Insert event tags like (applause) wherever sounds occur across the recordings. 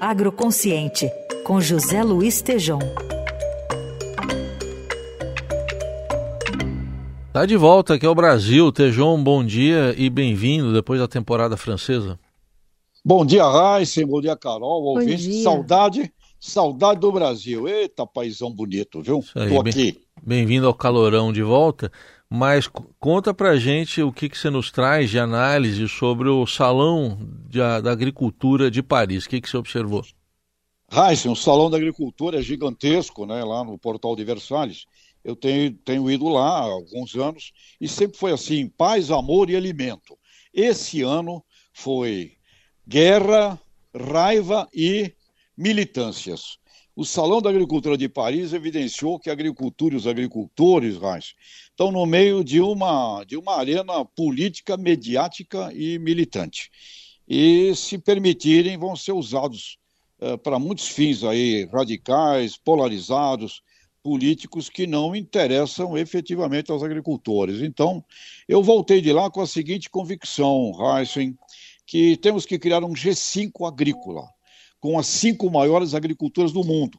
Agroconsciente, com José Luiz Tejom. Tá de volta aqui ao Brasil. Tejon, bom dia e bem-vindo depois da temporada francesa. Bom dia, Raíssa, bom dia, Carol, bom ouvinte. Dia. Saudade, saudade do Brasil. Eita, paizão bonito, viu? Aí, Tô aqui. Bem-vindo ao calorão de volta. Mas conta pra gente o que, que você nos traz de análise sobre o Salão de, da Agricultura de Paris. O que, que você observou? Raíssa, o Salão da Agricultura é gigantesco, né, lá no Portal de Versalhes eu tenho, tenho ido lá há alguns anos e sempre foi assim: paz, amor e alimento. Esse ano foi guerra, raiva e militâncias. O Salão da Agricultura de Paris evidenciou que a agricultura e os agricultores, Reis, estão no meio de uma, de uma arena política, mediática e militante. E, se permitirem, vão ser usados uh, para muitos fins aí, radicais, polarizados, políticos que não interessam efetivamente aos agricultores. Então, eu voltei de lá com a seguinte convicção, Heisen, que temos que criar um G5 agrícola, com as cinco maiores agriculturas do mundo.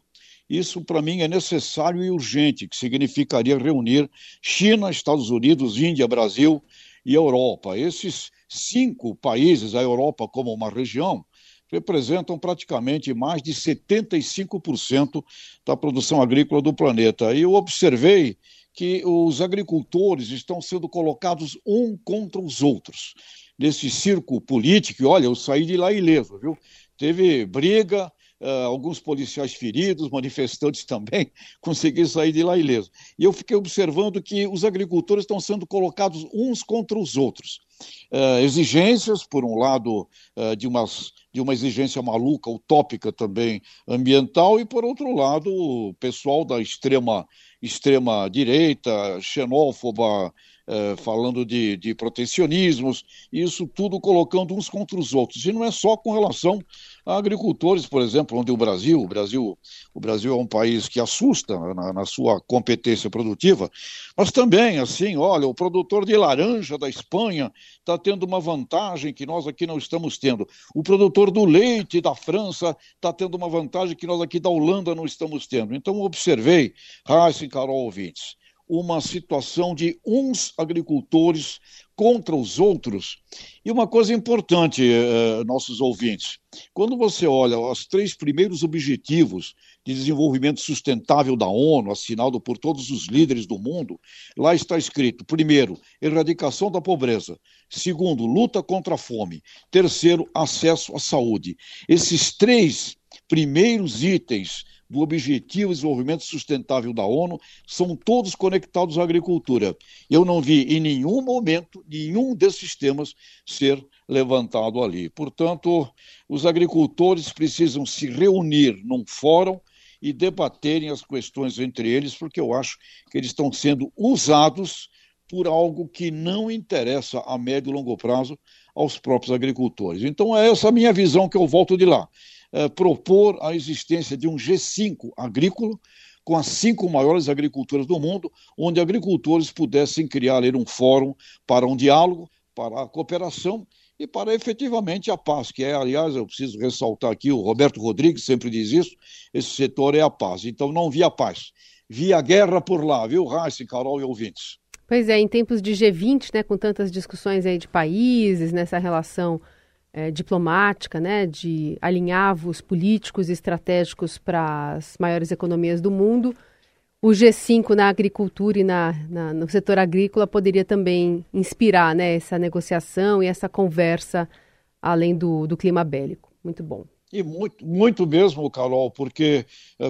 Isso, para mim, é necessário e urgente, que significaria reunir China, Estados Unidos, Índia, Brasil e Europa. Esses cinco países, a Europa como uma região, representam praticamente mais de 75% da produção agrícola do planeta. E eu observei que os agricultores estão sendo colocados um contra os outros. Nesse circo político, olha, eu saí de lá ileso, viu? Teve briga, Uh, alguns policiais feridos, manifestantes também, (laughs) consegui sair de lá ileso. E eu fiquei observando que os agricultores estão sendo colocados uns contra os outros. Uh, exigências, por um lado, uh, de, umas, de uma exigência maluca, utópica também, ambiental, e, por outro lado, o pessoal da extrema, extrema direita, xenófoba, falando de, de protecionismos, isso tudo colocando uns contra os outros. E não é só com relação a agricultores, por exemplo, onde o Brasil, o Brasil, o Brasil é um país que assusta na, na sua competência produtiva, mas também, assim, olha, o produtor de laranja da Espanha está tendo uma vantagem que nós aqui não estamos tendo. O produtor do leite da França está tendo uma vantagem que nós aqui da Holanda não estamos tendo. Então, observei, Raíssa e Carol ouvintes, uma situação de uns agricultores contra os outros. E uma coisa importante, eh, nossos ouvintes, quando você olha os três primeiros objetivos de desenvolvimento sustentável da ONU, assinado por todos os líderes do mundo, lá está escrito: primeiro, erradicação da pobreza, segundo, luta contra a fome, terceiro, acesso à saúde. Esses três primeiros itens do Objetivo de Desenvolvimento Sustentável da ONU são todos conectados à agricultura. Eu não vi em nenhum momento nenhum desses temas ser levantado ali. Portanto, os agricultores precisam se reunir num fórum e debaterem as questões entre eles, porque eu acho que eles estão sendo usados por algo que não interessa a médio e longo prazo aos próprios agricultores. Então, é essa a minha visão que eu volto de lá. Eh, propor a existência de um G5 agrícola, com as cinco maiores agriculturas do mundo, onde agricultores pudessem criar ali, um fórum para um diálogo, para a cooperação e para efetivamente a paz, que é, aliás, eu preciso ressaltar aqui, o Roberto Rodrigues sempre diz isso, esse setor é a paz. Então não via paz, via guerra por lá, viu, Raíssa, Carol e ouvintes? Pois é, em tempos de G20, né, com tantas discussões aí de países, nessa relação é, diplomática, né, de alinhar os políticos e estratégicos para as maiores economias do mundo, o G5 na agricultura e na, na, no setor agrícola poderia também inspirar né, essa negociação e essa conversa além do, do clima bélico. Muito bom. E muito, muito mesmo, Carol, porque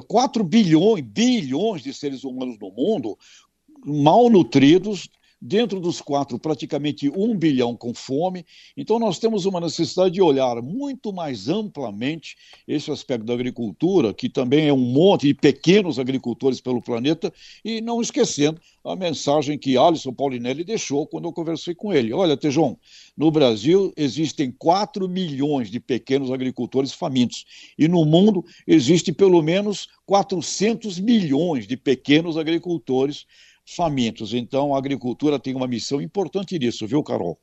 4 bilhões, bilhões de seres humanos no mundo mal nutridos, dentro dos quatro, praticamente um bilhão com fome. Então, nós temos uma necessidade de olhar muito mais amplamente esse aspecto da agricultura, que também é um monte de pequenos agricultores pelo planeta, e não esquecendo a mensagem que Alisson Paulinelli deixou quando eu conversei com ele. Olha, Tejon, no Brasil existem 4 milhões de pequenos agricultores famintos, e no mundo existe pelo menos 400 milhões de pequenos agricultores famintos. Então, a agricultura tem uma missão importante nisso, viu, Carol?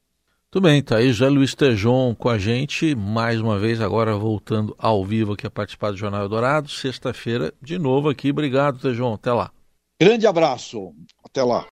Tudo bem, tá aí José Luiz Tejon com a gente, mais uma vez, agora voltando ao vivo aqui a participar do Jornal Eldorado. Sexta-feira, de novo aqui. Obrigado, Tejon. Até lá. Grande abraço. Até lá.